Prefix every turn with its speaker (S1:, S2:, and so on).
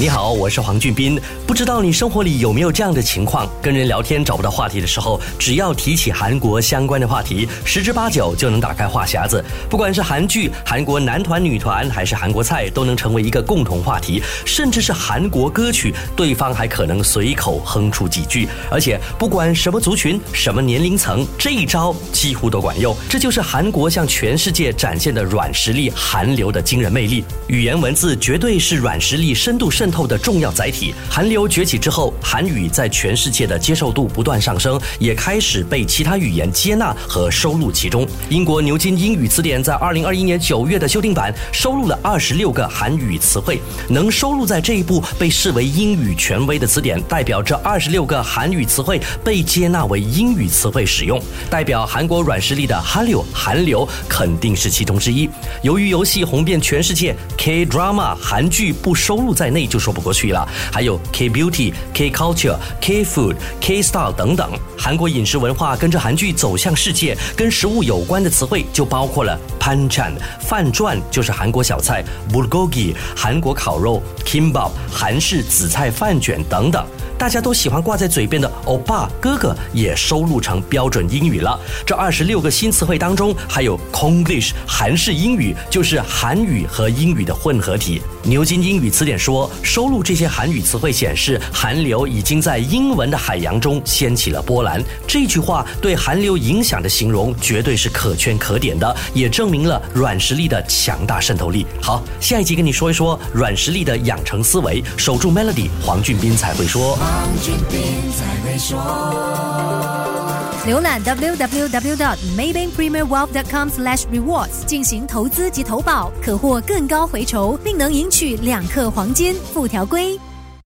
S1: 你好，我是黄俊斌。不知道你生活里有没有这样的情况？跟人聊天找不到话题的时候，只要提起韩国相关的话题，十之八九就能打开话匣子。不管是韩剧、韩国男团、女团，还是韩国菜，都能成为一个共同话题。甚至是韩国歌曲，对方还可能随口哼出几句。而且不管什么族群、什么年龄层，这一招几乎都管用。这就是韩国向全世界展现的软实力——韩流的惊人魅力。语言文字绝对是软实力深度渗。透的重要载体。韩流崛起之后，韩语在全世界的接受度不断上升，也开始被其他语言接纳和收录其中。英国牛津英语词典在二零二一年九月的修订版收录了二十六个韩语词汇，能收录在这一部被视为英语权威的词典，代表这二十六个韩语词汇被接纳为英语词汇使用。代表韩国软实力的韩流，韩流肯定是其中之一。由于游戏红遍全世界，K drama 韩剧不收录在内就。说不过去了，还有 K beauty、K culture、K food、K style 等等。韩国饮食文化跟着韩剧走向世界，跟食物有关的词汇就包括了 panchan 饭转，就是韩国小菜；bulgogi 韩国烤肉；kimbap 韩式紫菜饭卷等等。大家都喜欢挂在嘴边的欧巴哥哥也收录成标准英语了。这二十六个新词汇当中，还有 Konglish 韩式英语，就是韩语和英语的混合体。牛津英语词典说，收录这些韩语词汇显示，韩流已经在英文的海洋中掀起了波澜。这句话对韩流影响的形容绝对是可圈可点的，也证明了软实力的强大渗透力。好，下一集跟你说一说软实力的养成思维，守住 Melody，黄俊斌才会说。
S2: 浏览 www.dot.maybankpremierwealth.dot.com/slash/rewards 进行投资及投保，可获更高回酬，并能赢取两克黄金。附条规。